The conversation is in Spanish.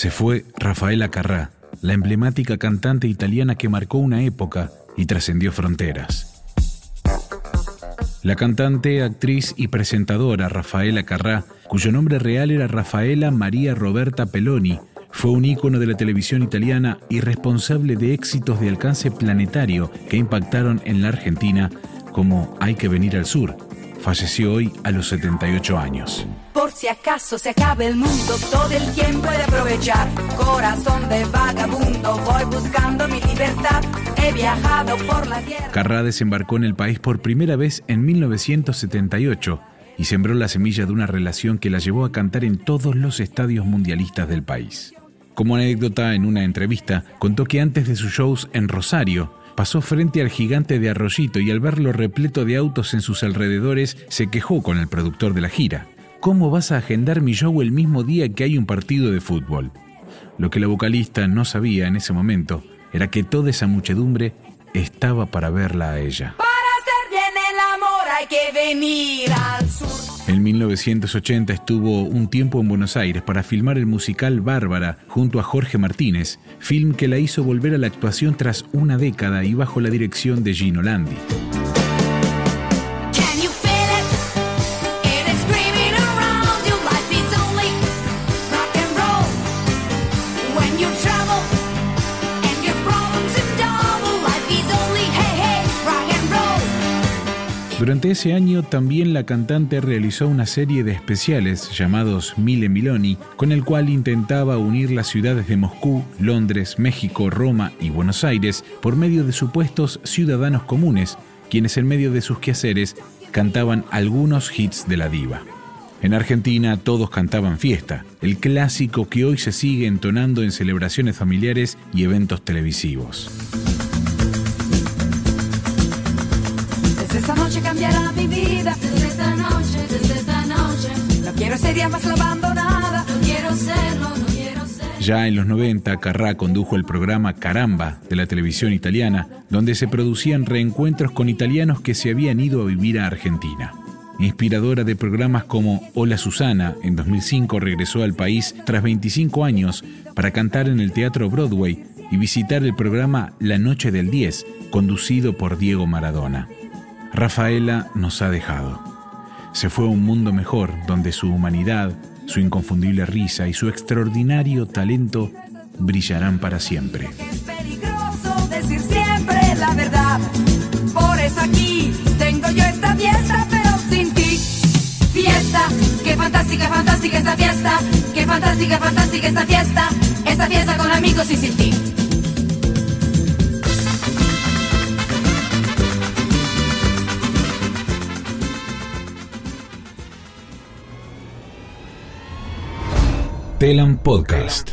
Se fue Rafaela Carrà, la emblemática cantante italiana que marcó una época y trascendió fronteras. La cantante, actriz y presentadora Rafaela Carrà, cuyo nombre real era Rafaela María Roberta Peloni, fue un ícono de la televisión italiana y responsable de éxitos de alcance planetario que impactaron en la Argentina como Hay que venir al sur. Falleció hoy a los 78 años. Por si acaso se acabe el mundo, todo el tiempo de aprovechar. Corazón de vagabundo, voy buscando mi libertad. He viajado por la tierra. Carrá desembarcó en el país por primera vez en 1978 y sembró la semilla de una relación que la llevó a cantar en todos los estadios mundialistas del país. Como anécdota, en una entrevista, contó que antes de sus shows en Rosario, pasó frente al gigante de Arroyito y al verlo repleto de autos en sus alrededores, se quejó con el productor de la gira. ¿Cómo vas a agendar mi show el mismo día que hay un partido de fútbol? Lo que la vocalista no sabía en ese momento era que toda esa muchedumbre estaba para verla a ella. Para hacer bien el amor hay que venir al sur. En 1980 estuvo un tiempo en Buenos Aires para filmar el musical Bárbara junto a Jorge Martínez, film que la hizo volver a la actuación tras una década y bajo la dirección de Gino Landi. Durante ese año también la cantante realizó una serie de especiales llamados Mille Miloni, con el cual intentaba unir las ciudades de Moscú, Londres, México, Roma y Buenos Aires por medio de supuestos ciudadanos comunes, quienes en medio de sus quehaceres cantaban algunos hits de la diva. En Argentina todos cantaban fiesta, el clásico que hoy se sigue entonando en celebraciones familiares y eventos televisivos. Esta noche cambiará mi vida. Desde esta noche, desde esta noche. No quiero ser ya más la abandonada. No quiero serlo, no quiero ser. Ya en los 90, Carrá condujo el programa Caramba de la televisión italiana, donde se producían reencuentros con italianos que se habían ido a vivir a Argentina. Inspiradora de programas como Hola Susana, en 2005 regresó al país tras 25 años para cantar en el Teatro Broadway y visitar el programa La Noche del 10, conducido por Diego Maradona. Rafaela nos ha dejado. Se fue a un mundo mejor donde su humanidad, su inconfundible risa y su extraordinario talento brillarán para siempre. Es peligroso decir siempre la verdad. Por eso aquí tengo yo esta fiesta, pero sin ti. Fiesta, qué fantástica, fantástica esta fiesta. Qué fantástica, fantástica esta fiesta. Esta fiesta con amigos y sin ti. Telam Podcast.